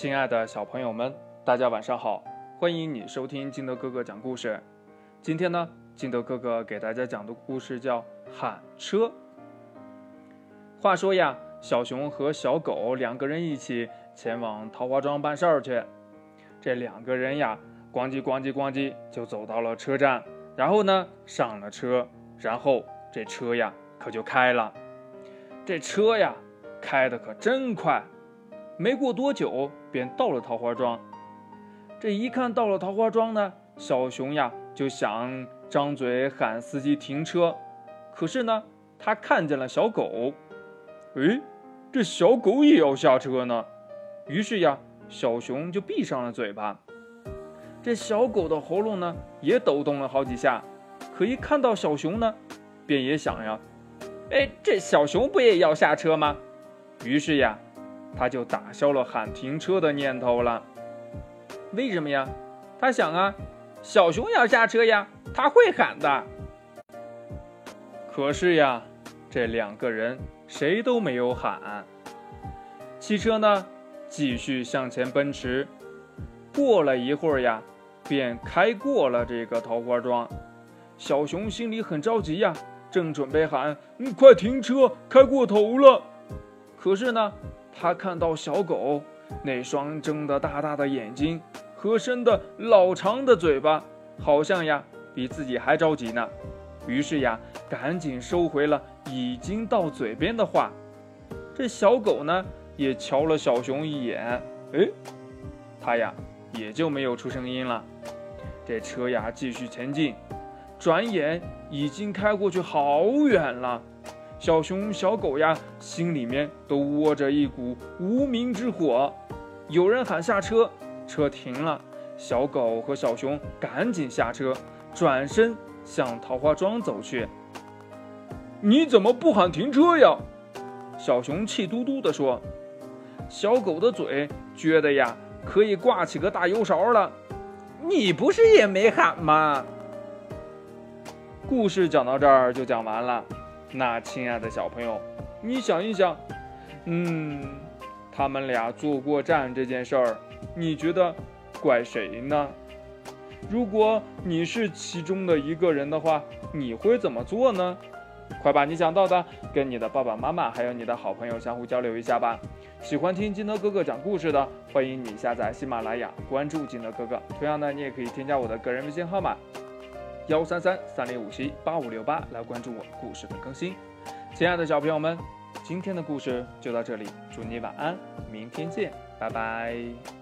亲爱的小朋友们，大家晚上好！欢迎你收听金德哥哥讲故事。今天呢，金德哥哥给大家讲的故事叫《喊车》。话说呀，小熊和小狗两个人一起前往桃花庄办事儿去。这两个人呀，咣叽咣叽咣叽就走到了车站，然后呢上了车，然后这车呀可就开了。这车呀开的可真快。没过多久，便到了桃花庄。这一看到了桃花庄呢，小熊呀就想张嘴喊司机停车，可是呢，他看见了小狗，哎，这小狗也要下车呢。于是呀，小熊就闭上了嘴巴。这小狗的喉咙呢也抖动了好几下，可一看到小熊呢，便也想呀，哎，这小熊不也要下车吗？于是呀。他就打消了喊停车的念头了。为什么呀？他想啊，小熊要下车呀，他会喊的。可是呀，这两个人谁都没有喊。汽车呢，继续向前奔驰。过了一会儿呀，便开过了这个桃花庄。小熊心里很着急呀，正准备喊：“嗯，快停车，开过头了。”可是呢。他看到小狗那双睁得大大的眼睛和伸的老长的嘴巴，好像呀比自己还着急呢。于是呀，赶紧收回了已经到嘴边的话。这小狗呢，也瞧了小熊一眼，哎，它呀也就没有出声音了。这车呀继续前进，转眼已经开过去好远了。小熊、小狗呀，心里面都窝着一股无名之火。有人喊下车，车停了。小狗和小熊赶紧下车，转身向桃花庄走去。你怎么不喊停车呀？小熊气嘟嘟地说。小狗的嘴撅得呀，可以挂起个大油勺了。你不是也没喊吗？故事讲到这儿就讲完了。那亲爱的小朋友，你想一想，嗯，他们俩坐过站这件事儿，你觉得怪谁呢？如果你是其中的一个人的话，你会怎么做呢？快把你想到的跟你的爸爸妈妈还有你的好朋友相互交流一下吧。喜欢听金德哥哥讲故事的，欢迎你下载喜马拉雅，关注金德哥哥。同样呢，你也可以添加我的个人微信号码。幺三三三零五七八五六八来关注我故事的更新，亲爱的小朋友们，今天的故事就到这里，祝你晚安，明天见，拜拜。